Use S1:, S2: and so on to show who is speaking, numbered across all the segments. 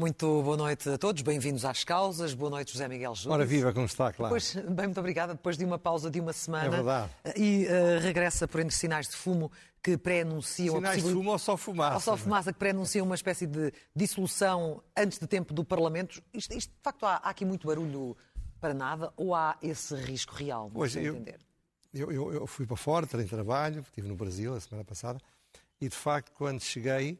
S1: Muito boa noite a todos, bem-vindos às causas. Boa noite, José Miguel Júnior.
S2: Ora viva, como está, claro.
S1: Bem, muito obrigada. Depois de uma pausa de uma semana.
S2: É verdade.
S1: E uh, regressa por entre sinais de fumo que pré-anunciam...
S2: Sinais de fumo ou só fumaça?
S1: Ou só fumaça, que pré-anunciam uma espécie de dissolução antes de tempo do Parlamento. Isto, isto de facto, há, há, aqui muito barulho para nada ou há esse risco real?
S2: Pois, eu, entender? Eu, eu, eu fui para fora, terei trabalho, estive no Brasil a semana passada e, de facto, quando cheguei,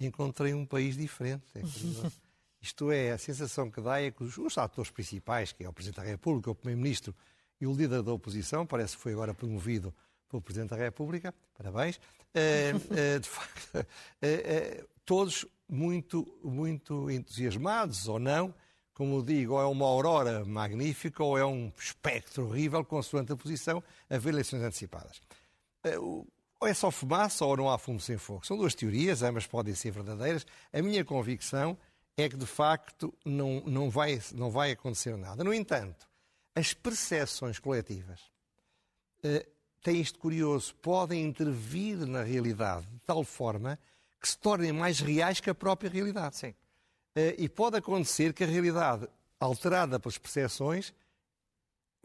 S2: encontrei um país diferente. É Isto é, a sensação que dá é que os, os atores principais, que é o Presidente da República, o Primeiro-Ministro e o líder da oposição, parece que foi agora promovido pelo Presidente da República, parabéns, uh, uh, de facto, uh, todos muito, muito entusiasmados ou não, como digo, ou é uma aurora magnífica ou é um espectro horrível, consoante a posição, a ver eleições antecipadas. Ou é só fumaça ou não há fumo sem fogo. São duas teorias, ambas podem ser verdadeiras. A minha convicção é que, de facto, não, não, vai, não vai acontecer nada. No entanto, as percepções coletivas uh, têm isto curioso, podem intervir na realidade de tal forma que se tornem mais reais que a própria realidade.
S1: Sim.
S2: Uh, e pode acontecer que a realidade, alterada pelas percepções,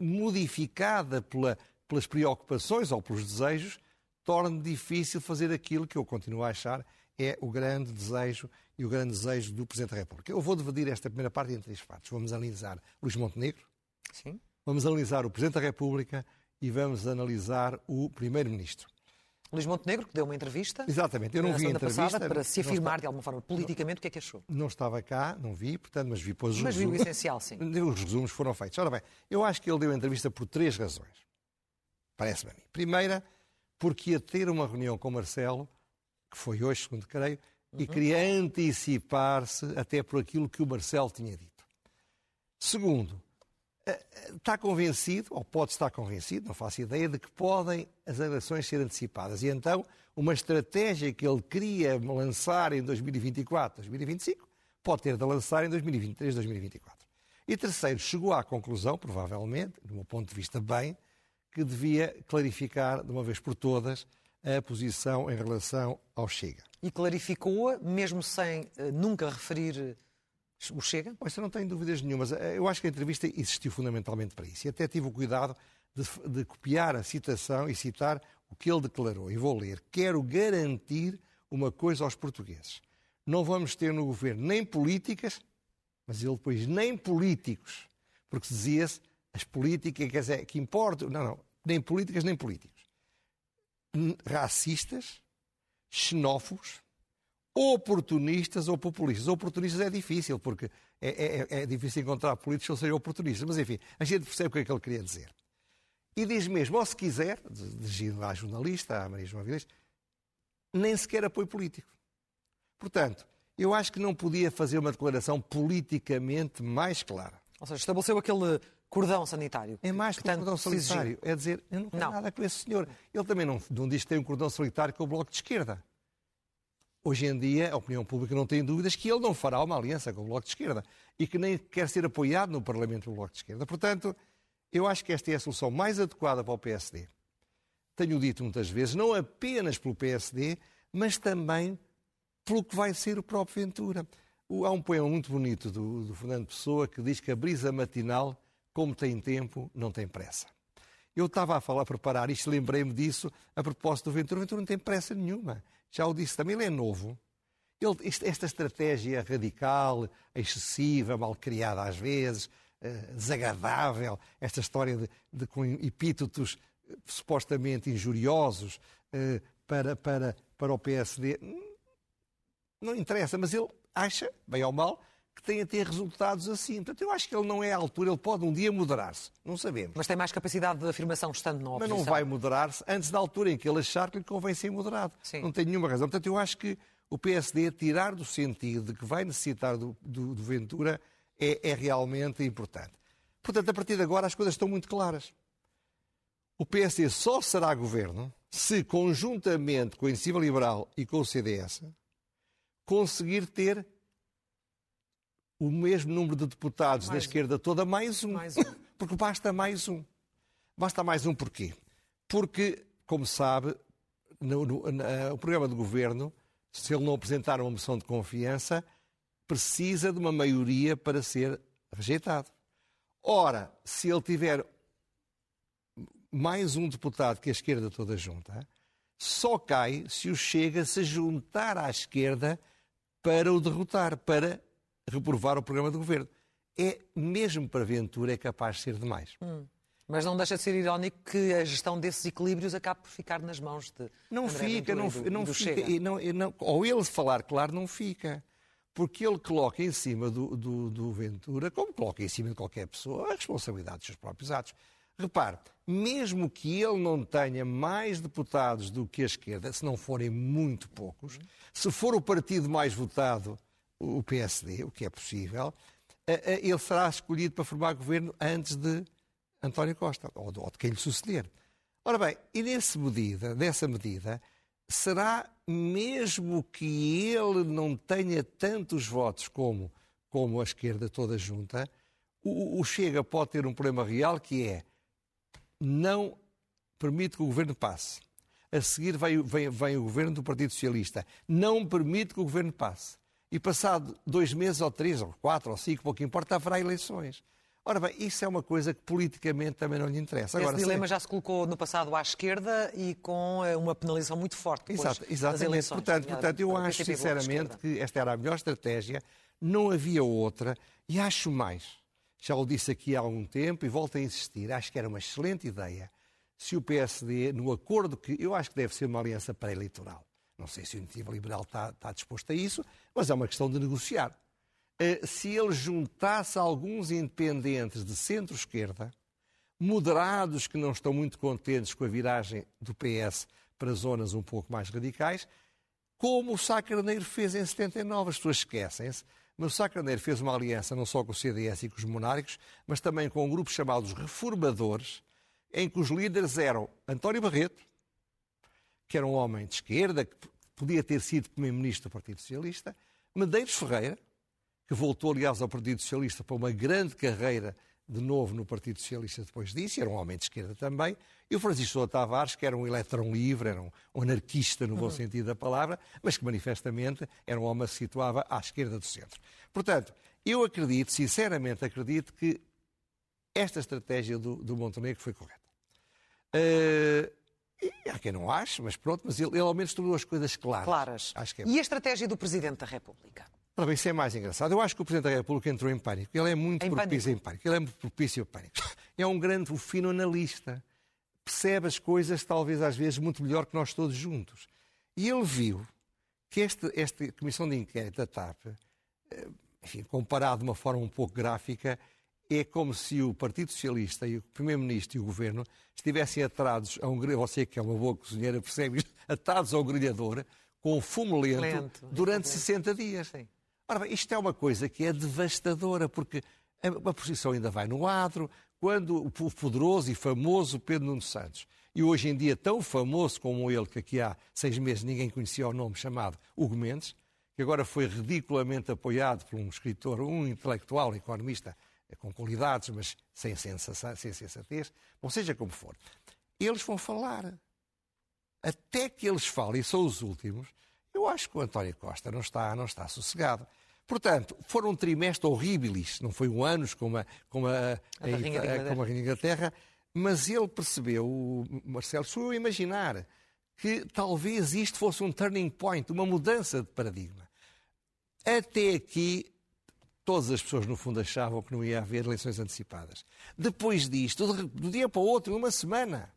S2: modificada pela, pelas preocupações ou pelos desejos, torne difícil fazer aquilo que eu continuo a achar é o grande desejo e o grande desejo do Presidente da República. Eu vou dividir esta primeira parte em três partes. Vamos analisar Luís Montenegro,
S1: Sim.
S2: vamos analisar o Presidente da República e vamos analisar o Primeiro-Ministro.
S1: Luís Montenegro, que deu uma entrevista.
S2: Exatamente, eu não vi a entrevista.
S1: Passada, para se afirmar de alguma forma politicamente, o que é que achou?
S2: Não estava cá, não vi, portanto, mas vi depois os
S1: Mas viu o essencial, sim.
S2: Os resumos foram feitos. Ora bem, eu acho que ele deu a entrevista por três razões. Parece-me a mim. Primeira, porque ia ter uma reunião com Marcelo, que foi hoje, segundo creio, uhum. e queria antecipar-se até por aquilo que o Marcelo tinha dito. Segundo, eh, eh, está convencido, ou pode estar convencido, não faço ideia, de que podem as eleições ser antecipadas. E então, uma estratégia que ele queria lançar em 2024, 2025, pode ter de lançar em 2023, 2024. E terceiro, chegou à conclusão, provavelmente, do meu ponto de vista bem, que devia clarificar de uma vez por todas a posição em relação ao Chega.
S1: E clarificou-a, mesmo sem uh, nunca referir eh, o Chega?
S2: Pois eu não tenho dúvidas nenhumas. Eh, eu acho que a entrevista existiu fundamentalmente para isso. E até tive o cuidado de, de copiar a citação e citar o que ele declarou. E vou ler. Quero garantir uma coisa aos portugueses. Não vamos ter no governo nem políticas, mas ele depois nem políticos. Porque dizia-se, as políticas, dizer, que importam. Não, não nem políticas nem políticos. Racistas, xenófobos, oportunistas ou populistas. Oportunistas é difícil, porque é, é, é difícil encontrar políticos que sejam oportunistas. Mas, enfim, a gente percebe o que é que ele queria dizer. E diz mesmo, ou se quiser, dirigido à jornalista, à Maria João Vilés, nem sequer apoio político. Portanto, eu acho que não podia fazer uma declaração politicamente mais clara.
S1: Ou seja, estabeleceu aquele cordão sanitário.
S2: É mais
S1: que,
S2: que um cordão sanitário. É dizer, eu não tenho não. nada com esse senhor. Ele também não, não diz que tem um cordão sanitário com o Bloco de Esquerda. Hoje em dia, a opinião pública não tem dúvidas que ele não fará uma aliança com o Bloco de Esquerda e que nem quer ser apoiado no Parlamento pelo Bloco de Esquerda. Portanto, eu acho que esta é a solução mais adequada para o PSD. Tenho dito muitas vezes, não apenas pelo PSD, mas também pelo que vai ser o próprio Ventura. Há um poema muito bonito do, do Fernando Pessoa que diz que a brisa matinal como tem tempo, não tem pressa. Eu estava a falar, a preparar isto, lembrei-me disso a propósito do Ventura. O Ventura não tem pressa nenhuma. Já o disse também, ele é novo. Ele, esta estratégia radical, excessiva, mal criada às vezes, eh, desagradável, esta história de, de com epítetos eh, supostamente injuriosos eh, para, para, para o PSD, hum, não interessa, mas ele acha, bem ou mal, que tem a ter resultados assim. Portanto, eu acho que ele não é à altura, ele pode um dia moderar-se, não sabemos.
S1: Mas tem mais capacidade de afirmação estando na oposição.
S2: Mas não vai moderar-se antes da altura em que ele achar que lhe convém ser moderado.
S1: Sim.
S2: Não tem nenhuma razão. Portanto, eu acho que o PSD tirar do sentido de que vai necessitar do, do, do Ventura é, é realmente importante. Portanto, a partir de agora as coisas estão muito claras. O PSD só será governo se, conjuntamente com a Iniciativa Liberal e com o CDS, conseguir ter o mesmo número de deputados mais da esquerda toda, mais um.
S1: mais um.
S2: Porque basta mais um. Basta mais um porquê? Porque, como sabe, no, no, o programa de governo, se ele não apresentar uma moção de confiança, precisa de uma maioria para ser rejeitado. Ora, se ele tiver mais um deputado que a esquerda toda junta, só cai se o Chega se juntar à esquerda para o derrotar, para reprovar o programa de governo. É, mesmo para Ventura, é capaz de ser demais. Hum.
S1: Mas não deixa de ser irónico que a gestão desses equilíbrios acabe por ficar nas mãos de.
S2: Não
S1: André
S2: fica,
S1: não,
S2: do, não do fica. E não, e não, ou ele falar claro, não fica. Porque ele coloca em cima do, do, do Ventura, como coloca em cima de qualquer pessoa, a responsabilidade dos seus próprios atos. Repare, mesmo que ele não tenha mais deputados do que a esquerda, se não forem muito poucos, se for o partido mais votado, o PSD, o que é possível, eh, eh, ele será escolhido para formar governo antes de António Costa, ou de, ou de quem lhe suceder. Ora bem, e nessa medida, nessa medida, será mesmo que ele não tenha tantos votos como, como a esquerda toda junta, o, o Chega pode ter um problema real que é não permite que o governo passe. A seguir vem, vem, vem o governo do Partido Socialista. Não permite que o governo passe. E passado dois meses, ou três, ou quatro, ou cinco, pouco importa, haverá eleições. Ora bem, isso é uma coisa que politicamente também não lhe interessa.
S1: Agora, Esse dilema já se colocou no passado à esquerda e com eh, uma penalização muito forte depois Exato, exatamente. das eleições.
S2: Portanto, portanto eu acho sinceramente que esta era a melhor estratégia, não havia outra e acho mais. Já o disse aqui há algum tempo e volto a insistir, acho que era uma excelente ideia se o PSD, no acordo que eu acho que deve ser uma aliança pré-eleitoral, não sei se o Iniciativa Liberal está, está disposto a isso, mas é uma questão de negociar eh, se ele juntasse alguns independentes de centro-esquerda, moderados que não estão muito contentes com a viragem do PS para zonas um pouco mais radicais, como o Sá Carneiro fez em 79. As pessoas esquecem-se, mas o Sá Carneiro fez uma aliança não só com o CDS e com os monárquicos, mas também com um grupo chamado os Reformadores, em que os líderes eram António Barreto, que era um homem de esquerda, que podia ter sido primeiro-ministro do Partido Socialista, Medeiros Ferreira, que voltou, aliás, ao Partido Socialista para uma grande carreira de novo no Partido Socialista depois disso, era um homem de esquerda também, e o Francisco Tavares, que era um eletrão livre, era um anarquista no bom uhum. sentido da palavra, mas que manifestamente era um homem que se situava à esquerda do centro. Portanto, eu acredito, sinceramente acredito, que esta estratégia do, do Montenegro foi correta. Uh, e há quem não ache, mas pronto, mas ele, ele ao menos tornou as coisas claras.
S1: Claras. É e a estratégia do Presidente da República?
S2: Ora bem, isso é mais engraçado. Eu acho que o Presidente da República entrou em pânico. Ele é muito em propício pânico. em pânico. Ele é muito propício ao pânico. É um grande, um fino analista. Percebe as coisas, talvez às vezes, muito melhor que nós todos juntos. E ele viu que esta, esta Comissão de Inquérito da TAP, eh, enfim, comparado de uma forma um pouco gráfica, é como se o Partido Socialista e o Primeiro-Ministro e o Governo estivessem atados a um você que é uma boa cozinheira percebe atados ao grelhador com fumo lento, lento durante lento. 60 dias. Sim. Ora bem, isto é uma coisa que é devastadora, porque a posição ainda vai no adro, quando o poderoso e famoso Pedro Nuno Santos, e hoje em dia tão famoso como ele, que aqui há seis meses ninguém conhecia o nome chamado Hugo Mendes, que agora foi ridiculamente apoiado por um escritor, um intelectual, um economista com qualidades, mas sem, sensação, sem sensatez, ou seja como for. Eles vão falar. Até que eles falem, e são os últimos, eu acho que o António Costa não está, não está sossegado. Portanto, foram um trimestre horríveis, não foi um anos como a, como a, a, a, como a Rainha Inglaterra, mas ele percebeu, o Marcelo, sou eu imaginar, que talvez isto fosse um turning point, uma mudança de paradigma. Até aqui, todas as pessoas, no fundo, achavam que não ia haver eleições antecipadas. Depois disto, do dia para o outro, uma semana,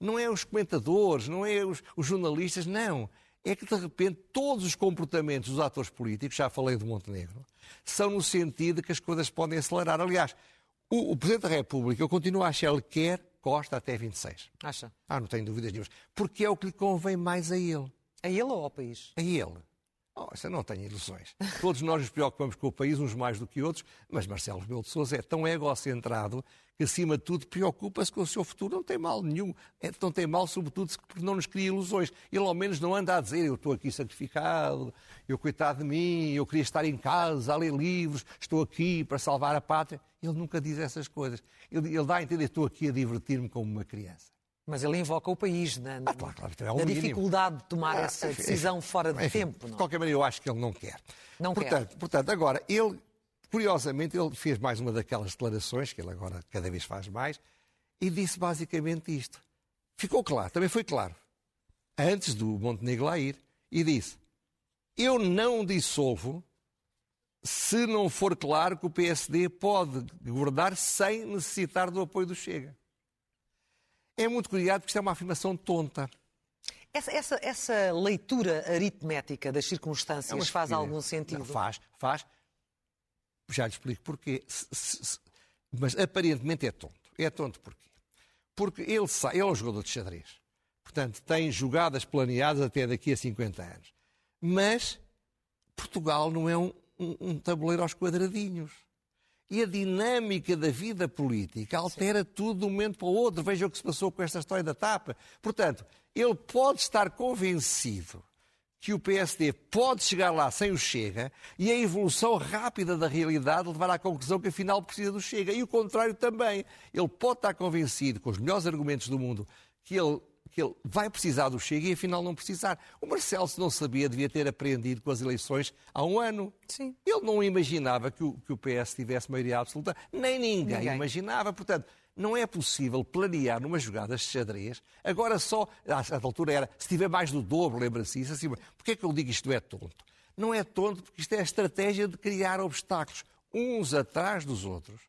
S2: não é os comentadores, não é os, os jornalistas, não é que, de repente, todos os comportamentos dos atores políticos, já falei do Montenegro, são no sentido de que as coisas podem acelerar. Aliás, o, o Presidente da República, eu continuo a achar, ele quer Costa até 26.
S1: Acha?
S2: Ah, não tenho dúvidas nenhuma. Porque é o que lhe convém mais a ele.
S1: A ele ou ao país?
S2: A ele. Oh, eu não tenho ilusões. Todos nós nos preocupamos com o país, uns mais do que outros, mas Marcelo Rebelo de Sousa é tão egocentrado que, acima de tudo, preocupa-se com o seu futuro. Não tem mal nenhum. É, não tem mal, sobretudo, porque não nos cria ilusões. Ele, ao menos, não anda a dizer eu estou aqui sacrificado, eu coitado de mim, eu queria estar em casa a ler livros, estou aqui para salvar a pátria. Ele nunca diz essas coisas. Ele, ele dá a entender estou aqui a divertir-me como uma criança.
S1: Mas ele invoca o país na, na,
S2: ah, claro, claro, é
S1: na dificuldade de tomar ah, essa decisão fora de enfim, tempo. Não?
S2: De qualquer maneira, eu acho que ele não quer.
S1: Não
S2: portanto,
S1: quer.
S2: Portanto, agora, ele, curiosamente, ele fez mais uma daquelas declarações, que ele agora cada vez faz mais, e disse basicamente isto. Ficou claro, também foi claro, antes do Montenegro lá ir, e disse: Eu não dissolvo se não for claro que o PSD pode governar sem necessitar do apoio do Chega. É muito curioso porque isto é uma afirmação tonta.
S1: Essa, essa, essa leitura aritmética das circunstâncias é faz algum sentido? Não,
S2: faz, faz. Já lhe explico porquê. Se, se, se, mas aparentemente é tonto. É tonto porquê? Porque ele é um jogador de xadrez. Portanto, tem jogadas planeadas até daqui a 50 anos. Mas Portugal não é um, um, um tabuleiro aos quadradinhos. E a dinâmica da vida política altera Sim. tudo de um momento para o outro. Veja o que se passou com esta história da TAP. Portanto, ele pode estar convencido que o PSD pode chegar lá sem o Chega e a evolução rápida da realidade levar à conclusão que afinal precisa do Chega. E o contrário também. Ele pode estar convencido, com os melhores argumentos do mundo, que ele que ele vai precisar do Chega e afinal não precisar. O Marcelo, se não sabia, devia ter aprendido com as eleições há um ano.
S1: Sim.
S2: Ele não imaginava que o, que o PS tivesse maioria absoluta, nem ninguém, ninguém, imaginava. Portanto, não é possível planear numa jogada de xadrez. Agora só, à altura era, se tiver mais do dobro, lembra-se isso. Assim, Porquê é que eu digo isto é tonto? Não é tonto porque isto é a estratégia de criar obstáculos uns atrás dos outros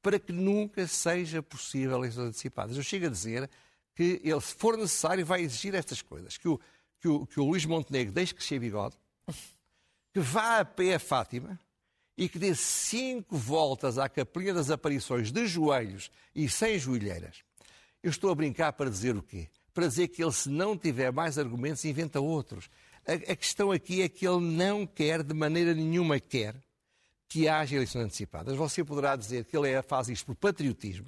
S2: para que nunca seja possível eleições antecipadas. Eu chego a dizer que ele, se for necessário, vai exigir estas coisas. Que o, que o, que o Luís Montenegro deixe crescer bigode, que vá a pé a Fátima e que dê cinco voltas à Capelinha das Aparições de joelhos e sem joelheiras. Eu estou a brincar para dizer o quê? Para dizer que ele, se não tiver mais argumentos, inventa outros. A, a questão aqui é que ele não quer, de maneira nenhuma quer, que haja eleições antecipadas. Você poderá dizer que ele é, faz isto por patriotismo,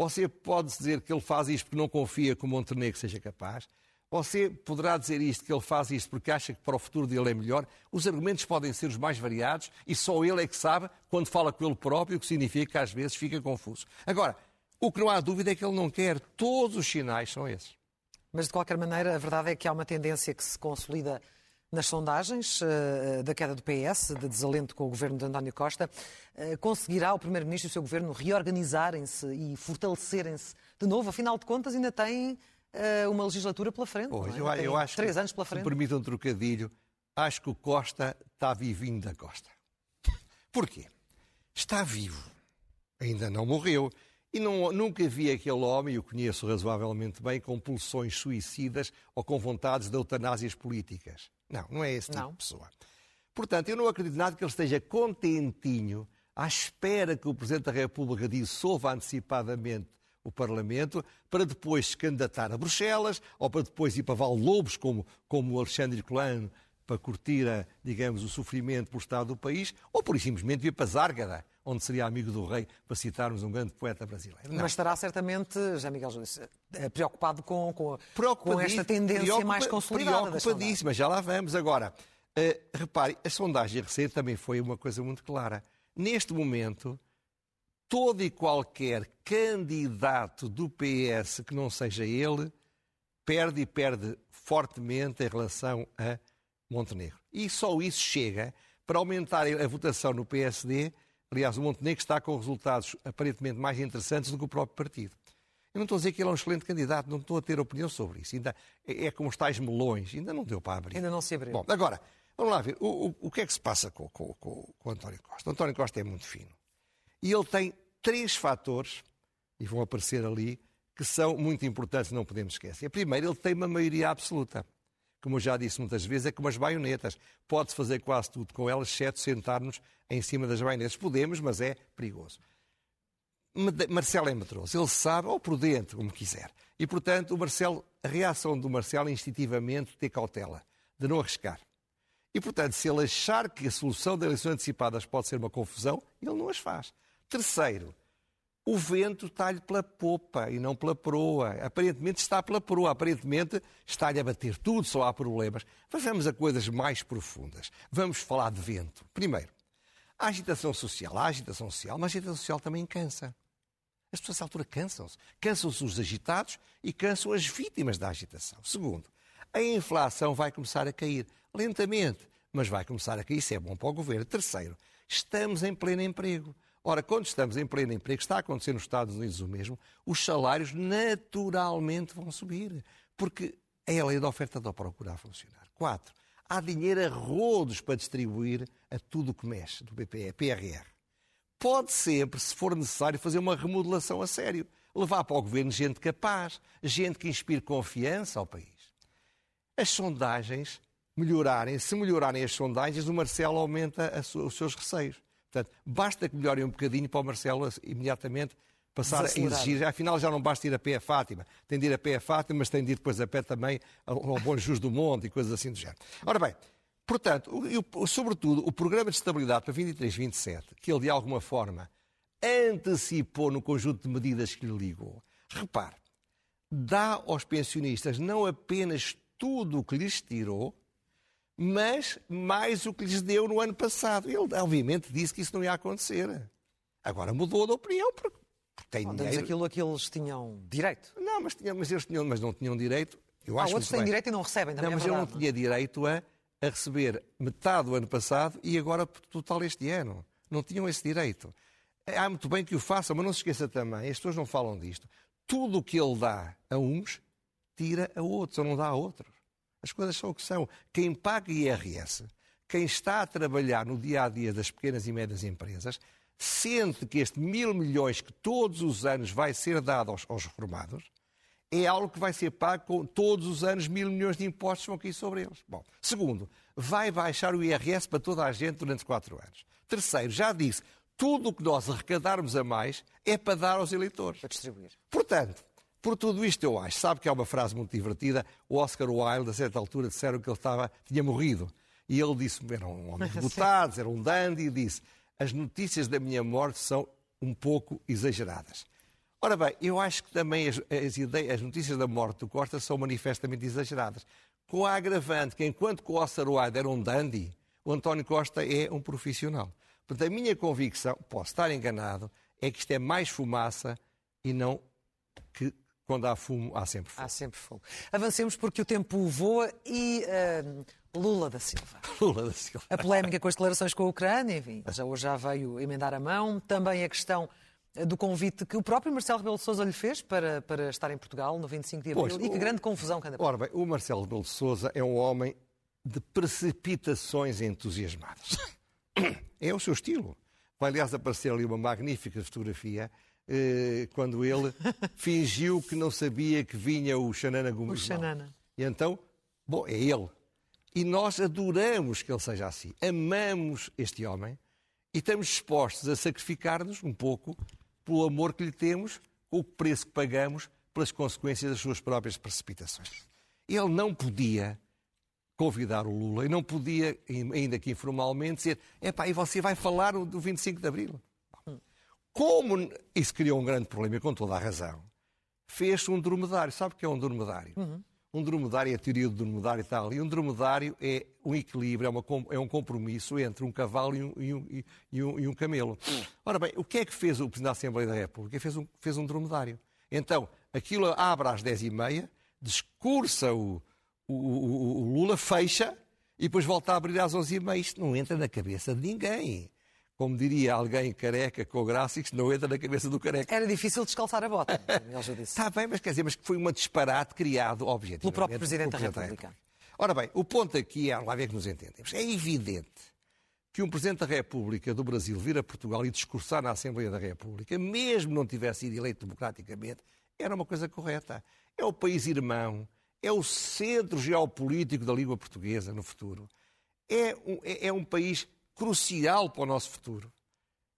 S2: você pode dizer que ele faz isto porque não confia que o Montenegro seja capaz. Você poderá dizer isto, que ele faz isto porque acha que para o futuro dele é melhor. Os argumentos podem ser os mais variados e só ele é que sabe, quando fala com ele próprio, o que significa que às vezes fica confuso. Agora, o que não há dúvida é que ele não quer. Todos os sinais são esses.
S1: Mas, de qualquer maneira, a verdade é que há uma tendência que se consolida nas sondagens uh, da queda do PS, de desalento com o governo de António Costa, uh, conseguirá o Primeiro-Ministro e o seu governo reorganizarem-se e fortalecerem-se de novo? Afinal de contas, ainda tem uma legislatura pela frente. Pois, é? eu, eu, acho três que, anos pela frente.
S2: Se permite um trocadilho, acho que o Costa está vivinho da Costa. Porquê? Está vivo. Ainda não morreu. E não, nunca vi aquele homem, e o conheço razoavelmente bem, com pulsões suicidas ou com vontades de eutanásias políticas. Não, não é esse tipo não. de pessoa. Portanto, eu não acredito nada que ele esteja contentinho, à espera que o Presidente da República dissolva antecipadamente o Parlamento, para depois se candidatar a Bruxelas, ou para depois ir para Val Lobos, como, como o Alexandre Colano, para curtir, a, digamos, o sofrimento por estado do país, ou por simplesmente vir para Zárgada, onde seria amigo do rei, para citarmos um grande poeta brasileiro.
S1: Não. Mas estará certamente, já Miguel Júlio, eh, preocupado com, com, com esta tendência mais consolidada.
S2: Preocupadíssima, já lá vamos. Agora, uh, repare, a sondagem recente também foi uma coisa muito clara. Neste momento, todo e qualquer candidato do PS que não seja ele, perde e perde fortemente em relação a Montenegro. E só isso chega para aumentar a votação no PSD Aliás, o Montenegro está com resultados aparentemente mais interessantes do que o próprio partido. Eu não estou a dizer que ele é um excelente candidato, não estou a ter opinião sobre isso. Ainda é, é como os tais melões, ainda não deu para abrir.
S1: Ainda não se abriu.
S2: Bom, agora, vamos lá ver. O, o, o que é que se passa com, com, com, com o António Costa? O António Costa é muito fino. E ele tem três fatores, e vão aparecer ali, que são muito importantes, não podemos esquecer. Primeiro, ele tem uma maioria absoluta como eu já disse muitas vezes, é como as baionetas. Pode-se fazer quase tudo com elas, exceto sentar-nos em cima das baionetas. Podemos, mas é perigoso. Marcelo é medroso, ele sabe, ou prudente, como quiser. E, portanto, o Marcelo, a reação do Marcelo é instintivamente ter cautela, de não arriscar. E, portanto, se ele achar que a solução de eleições antecipadas pode ser uma confusão, ele não as faz. Terceiro, o vento está-lhe pela popa e não pela proa. Aparentemente está pela proa, aparentemente está-lhe a bater tudo, só há problemas. Mas vamos a coisas mais profundas. Vamos falar de vento. Primeiro, a agitação social. A agitação social, mas a agitação social também cansa. As pessoas, nessa altura, cansam-se. Cansam-se os agitados e cansam as vítimas da agitação. Segundo, a inflação vai começar a cair lentamente, mas vai começar a cair. Isso é bom para o governo. Terceiro, estamos em pleno emprego. Ora, quando estamos em pleno emprego, está a acontecer nos Estados Unidos o mesmo, os salários naturalmente vão subir, porque é a lei da oferta da procura a funcionar. Quatro, há dinheiro a rodos para distribuir a tudo o que mexe do BPE, PRR. Pode sempre, se for necessário, fazer uma remodelação a sério. Levar para o governo gente capaz, gente que inspire confiança ao país. As sondagens melhorarem, se melhorarem as sondagens, o Marcelo aumenta os seus receios. Portanto, basta que melhorem um bocadinho para o Marcelo imediatamente passar a exigir. Afinal, já não basta ir a pé a Fátima. Tem de ir a pé a Fátima, mas tem de ir depois a pé também ao Bom Jus do Monte e coisas assim do género. Ora bem, portanto, o, sobretudo, o programa de estabilidade para 23-27, que ele de alguma forma antecipou no conjunto de medidas que lhe ligou, repare, dá aos pensionistas não apenas tudo o que lhes tirou, mas mais o que lhes deu no ano passado. Ele, obviamente, disse que isso não ia acontecer. Agora mudou de opinião, porque tem
S1: não,
S2: dinheiro.
S1: aquilo a que eles tinham direito.
S2: Não, mas, tinham, mas eles tinham, mas não tinham direito.
S1: Eu ah, acho outros têm bem. direito e não recebem, também
S2: Não,
S1: mas
S2: é
S1: ele
S2: não tinha direito a, a receber metade do ano passado e agora total este ano. Não tinham esse direito. Há muito bem que o façam, mas não se esqueça também, as pessoas não falam disto. Tudo o que ele dá a uns, tira a outros, ou não dá a outros. As coisas são o que são. Quem paga IRS, quem está a trabalhar no dia a dia das pequenas e médias empresas, sente que este mil milhões que todos os anos vai ser dado aos, aos reformados é algo que vai ser pago com todos os anos mil milhões de impostos vão cair sobre eles. Bom, segundo, vai baixar o IRS para toda a gente durante quatro anos. Terceiro, já disse, tudo o que nós arrecadarmos a mais é para dar aos eleitores.
S1: Para distribuir.
S2: Portanto, por tudo isto eu acho, sabe que há uma frase muito divertida, o Oscar Wilde, a certa altura, disseram que ele estava, tinha morrido. E ele disse, era um homem de deputados, era um dandy, e disse, as notícias da minha morte são um pouco exageradas. Ora bem, eu acho que também as, as, ideias, as notícias da morte do Costa são manifestamente exageradas. Com a agravante que, enquanto que o Oscar Wilde era um dandy, o António Costa é um profissional. Portanto, a minha convicção, posso estar enganado, é que isto é mais fumaça e não que quando há fumo, há sempre fogo.
S1: Há sempre fogo. Avancemos porque o tempo voa e uh, Lula da Silva.
S2: Lula da Silva.
S1: A polémica com as declarações com a Ucrânia, enfim, já hoje já veio emendar a mão. Também a questão do convite que o próprio Marcelo Rebelo de Sousa lhe fez para, para estar em Portugal no 25 de abril. Pois, e que o... grande confusão que anda
S2: Ora bem, o Marcelo Rebelo de Sousa é um homem de precipitações entusiasmadas. É o seu estilo. Vai, aliás, aparecer ali uma magnífica fotografia eh, quando ele fingiu que não sabia que vinha o Xanana Gomes.
S1: O Xanana.
S2: E então, bom, é ele. E nós adoramos que ele seja assim. Amamos este homem e estamos dispostos a sacrificar-nos um pouco pelo amor que lhe temos, o preço que pagamos pelas consequências das suas próprias precipitações. Ele não podia convidar o Lula e não podia, ainda que informalmente, dizer: epá, e você vai falar do 25 de Abril? Como isso criou um grande problema, com toda a razão, fez-se um dromedário. Sabe o que é um dromedário? Uhum. Um dromedário é a teoria do dromedário e tal. E um dromedário é um equilíbrio, é, uma, é um compromisso entre um cavalo e um, e um, e um, e um camelo. Uhum. Ora bem, o que é que fez o Presidente da Assembleia da República? Fez um, fez um dromedário. Então, aquilo abre às 10h30, discursa o, o, o, Lula, fecha e depois volta a abrir às 11h30. Isto não entra na cabeça de ninguém como diria alguém careca com graça, isto não entra na cabeça do careca.
S1: Era difícil descalçar a bota, já disse.
S2: Está bem, mas quer dizer, mas que foi um disparate criado, objetivamente.
S1: Pelo próprio Presidente da República.
S2: Ora bem, o ponto aqui é, lá ver que nos entendemos, é evidente que um Presidente da República do Brasil vir a Portugal e discursar na Assembleia da República, mesmo não tivesse sido eleito democraticamente, era uma coisa correta. É o país irmão, é o centro geopolítico da língua portuguesa no futuro. É um, é, é um país crucial para o nosso futuro.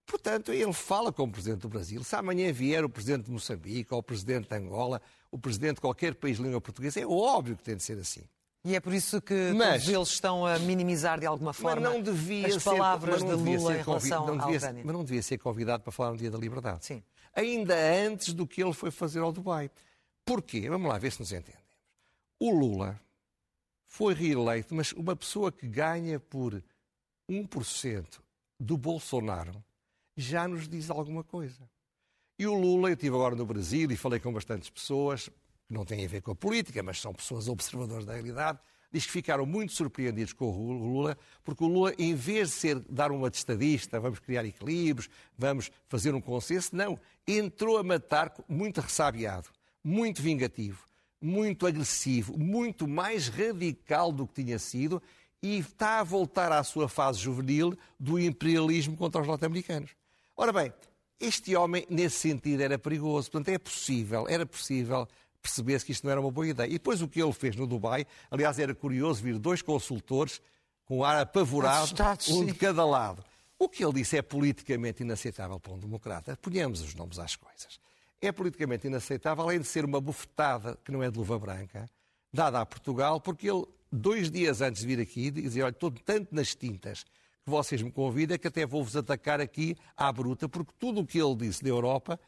S2: Portanto, ele fala com o Presidente do Brasil. Se amanhã vier o Presidente de Moçambique, ou o Presidente de Angola, o Presidente de qualquer país de língua portuguesa, é óbvio que tem de ser assim.
S1: E é por isso que mas, todos eles estão a minimizar de alguma forma as palavras ser, de Lula em relação
S2: não
S1: devia, à Ucrânia.
S2: Mas não devia ser convidado para falar no Dia da Liberdade.
S1: Sim.
S2: Ainda antes do que ele foi fazer ao Dubai. Porquê? Vamos lá ver se nos entendemos. O Lula foi reeleito, mas uma pessoa que ganha por 1% do Bolsonaro já nos diz alguma coisa. E o Lula, eu estive agora no Brasil e falei com bastantes pessoas, que não têm a ver com a política, mas são pessoas observadoras da realidade, diz que ficaram muito surpreendidos com o Lula, porque o Lula, em vez de ser dar uma de estadista, vamos criar equilíbrios, vamos fazer um consenso, não, entrou a matar muito ressabiado, muito vingativo, muito agressivo, muito mais radical do que tinha sido e está a voltar à sua fase juvenil do imperialismo contra os norte-americanos. Ora bem, este homem, nesse sentido, era perigoso. Portanto, é possível, era possível perceber-se que isto não era uma boa ideia. E depois o que ele fez no Dubai, aliás, era curioso vir dois consultores com ar apavorado, um de cada lado. O que ele disse é politicamente inaceitável para um democrata. Ponhamos os nomes às coisas é politicamente inaceitável, além de ser uma bufetada que não é de luva branca, dada a Portugal, porque ele, dois dias antes de vir aqui, dizia: Olha, estou tanto nas tintas que vocês me convidam que até vou-vos atacar aqui à bruta, porque tudo o que ele disse da Europa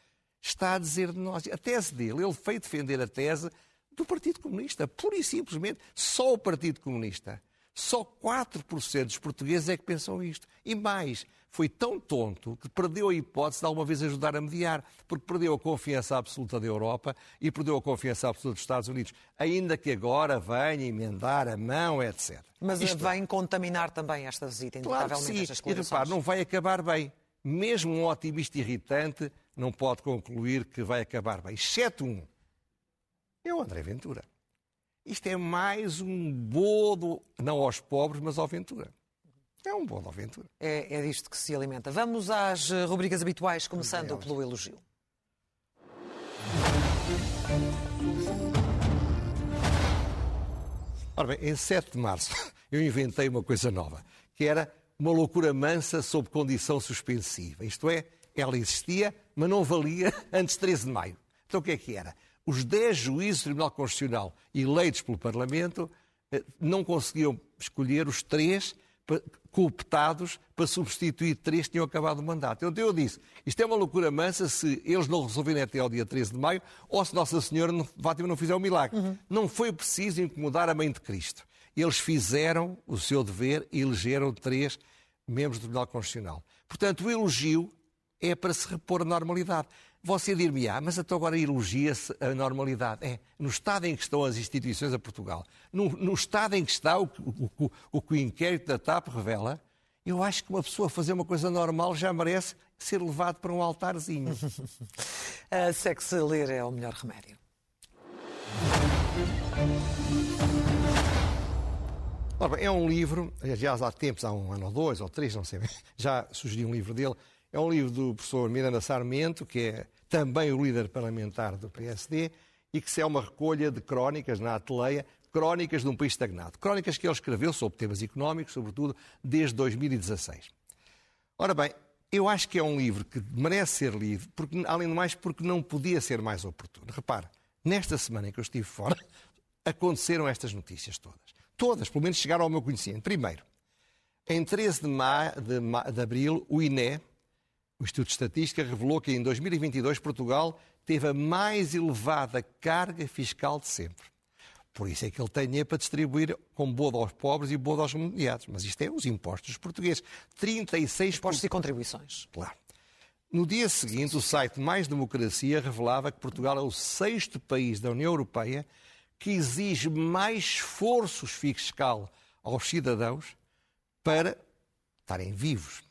S2: está a dizer de nós. A tese dele, ele foi defender a tese do Partido Comunista, pura e simplesmente. Só o Partido Comunista. Só 4% dos portugueses é que pensam isto. E mais, foi tão tonto que perdeu a hipótese de alguma vez ajudar a mediar, porque perdeu a confiança absoluta da Europa e perdeu a confiança absoluta dos Estados Unidos, ainda que agora venha emendar a mão, etc.
S1: Mas Isto... vai contaminar também esta visita, inevitavelmente, claro estas
S2: E repare, não vai acabar bem. Mesmo um otimista irritante não pode concluir que vai acabar bem, exceto um. É o André Ventura. Isto é mais um bodo, não aos pobres, mas ao Ventura. É um bom aventura.
S1: É, é disto que se alimenta. Vamos às eh, rubricas habituais, começando pelo elogio.
S2: Ora bem, em 7 de março eu inventei uma coisa nova, que era uma loucura mansa sob condição suspensiva. Isto é, ela existia, mas não valia antes de 13 de maio. Então o que é que era? Os 10 juízes do Tribunal Constitucional eleitos pelo Parlamento eh, não conseguiam escolher os três cooptados para substituir três que tinham acabado o mandato. Então eu disse, isto é uma loucura mansa se eles não resolverem até ao dia 13 de maio ou se Nossa Senhora Fátima não fizer o um milagre. Uhum. Não foi preciso incomodar a Mãe de Cristo. Eles fizeram o seu dever e elegeram três membros do Tribunal Constitucional. Portanto, o elogio é para se repor a normalidade. Você dir-me, ah, mas até agora elogia-se a normalidade. É, no estado em que estão as instituições a Portugal, no, no estado em que está o, o, o, que o inquérito da TAP revela, eu acho que uma pessoa fazer uma coisa normal já merece ser levado para um altarzinho.
S1: a sexo ler é o melhor remédio.
S2: Ora, é um livro, aliás, há tempos, há um ano ou dois ou três, não sei, já sugeri um livro dele. É um livro do professor Miranda Sarmento, que é também o líder parlamentar do PSD, e que é uma recolha de crónicas na ateleia, crónicas de um país estagnado. Crónicas que ele escreveu sobre temas económicos, sobretudo desde 2016. Ora bem, eu acho que é um livro que merece ser lido, porque, além do mais, porque não podia ser mais oportuno. Repare, nesta semana em que eu estive fora, aconteceram estas notícias todas. Todas, pelo menos chegaram ao meu conhecimento. Primeiro, em 13 de, ma de, ma de abril, o INE, o Instituto de Estatística revelou que em 2022 Portugal teve a mais elevada carga fiscal de sempre. Por isso é que ele tem dinheiro para distribuir com boa aos pobres e boa aos remediados. Mas isto é os impostos portugueses. 36...
S1: Impostos e contribuições.
S2: Claro. No dia seguinte, o site Mais Democracia revelava que Portugal é o sexto país da União Europeia que exige mais esforço fiscal aos cidadãos para estarem vivos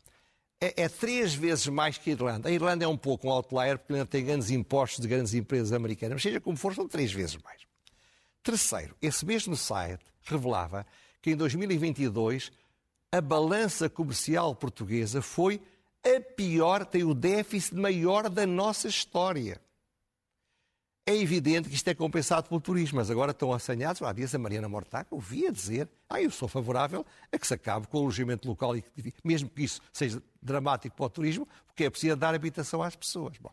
S2: é, é, três vezes mais que a Irlanda. A Irlanda é um pouco um outlier porque ainda tem grandes impostos de grandes empresas americanas, mas seja como for, são três vezes mais. Terceiro, esse mesmo site revelava que em 2022 a balança comercial portuguesa foi a pior, tem o déficit maior da nossa história. É evidente que isto é compensado pelo turismo, mas agora estão assanhados. Há dias a Mariana Mortaca ouvia dizer ah, eu sou favorável a que se acabe com o alojamento local, e mesmo que isso seja dramático para o turismo, porque é preciso dar habitação às pessoas. Bom,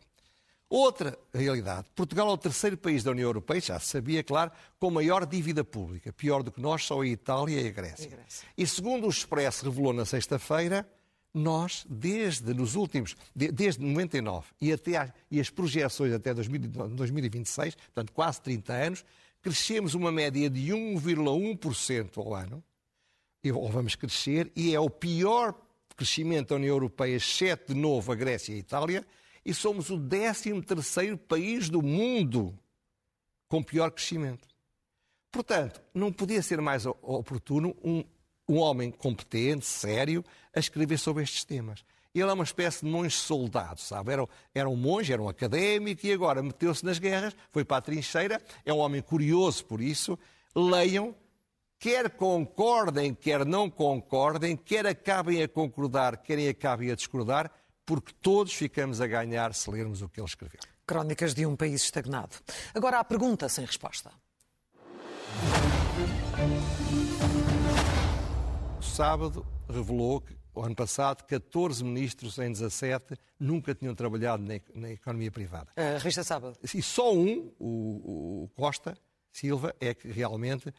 S2: outra realidade. Portugal é o terceiro país da União Europeia, já se sabia, claro, com maior dívida pública. Pior do que nós, só a Itália e a Grécia. E, Grécia. e segundo o Expresso revelou na sexta-feira, nós, desde nos últimos, desde 99 e até e as projeções até 2026, portanto quase 30 anos, crescemos uma média de 1,1% ao ano, ou vamos crescer, e é o pior crescimento da União Europeia, exceto de novo a Grécia e a Itália, e somos o 13º país do mundo com pior crescimento. Portanto, não podia ser mais oportuno um, um homem competente, sério, a escrever sobre estes temas. Ele é uma espécie de monge soldado, sabe? Era, era um monge, era um académico e agora meteu-se nas guerras, foi para a trincheira, é um homem curioso por isso. Leiam, quer concordem, quer não concordem, quer acabem a concordar, quer acabem a discordar, porque todos ficamos a ganhar se lermos o que ele escreveu.
S1: Crónicas de um país estagnado. Agora a pergunta sem resposta.
S2: Sábado revelou que, o ano passado, 14 ministros em 17 nunca tinham trabalhado na, na economia privada.
S1: A revista Sábado.
S2: E só um, o, o Costa Silva, é que realmente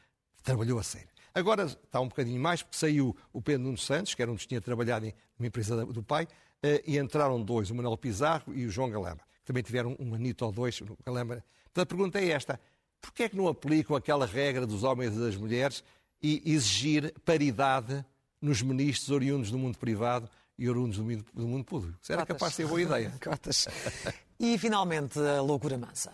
S2: trabalhou a sério. Agora está um bocadinho mais, porque saiu o Pedro Nuno Santos, que era um dos que tinha trabalhado em uma empresa do pai, eh, e entraram dois, o Manuel Pizarro e o João Galamba, que também tiveram um anito ou dois. O Galamba. Então a pergunta é esta: porquê é que não aplicam aquela regra dos homens e das mulheres e exigir paridade nos ministros oriundos do mundo privado e oriundos do mundo, do mundo público? Será Cotas. capaz de ser boa ideia?
S1: Cotas. E finalmente a loucura mansa.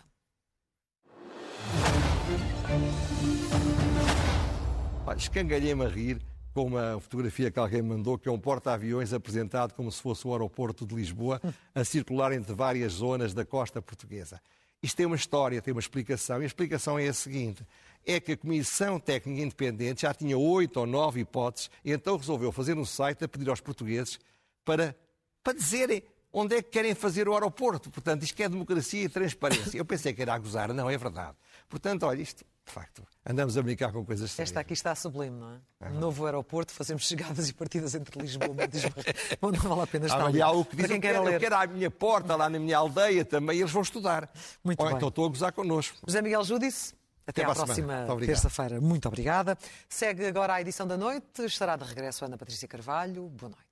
S2: Escangalhei-me a rir com uma fotografia que alguém mandou, que é um porta-aviões apresentado como se fosse o aeroporto de Lisboa, a circular entre várias zonas da costa portuguesa. Isto tem uma história, tem uma explicação, e a explicação é a seguinte: é que a Comissão Técnica Independente já tinha oito ou nove hipóteses, e então resolveu fazer um site a pedir aos portugueses para, para dizerem onde é que querem fazer o aeroporto. Portanto, isto é democracia e transparência. Eu pensei que era a gozar, não, é verdade. Portanto, olha, isto, de facto, andamos a brincar com coisas sérias.
S1: Esta aqui está sublime, não é? Uhum. Novo aeroporto, fazemos chegadas e partidas entre Lisboa e Lisboa. Bom, não vale a pena estar ah, ali.
S2: Há o que diz, quem quer ler. eu quero à minha porta, lá na minha aldeia também, eles vão estudar.
S1: Muito
S2: Ou
S1: bem.
S2: então estou a gozar connosco.
S1: José Miguel Júdice. Até, Até à próxima terça-feira. Muito obrigada. Segue agora a edição da noite. Estará de regresso Ana Patrícia Carvalho. Boa noite.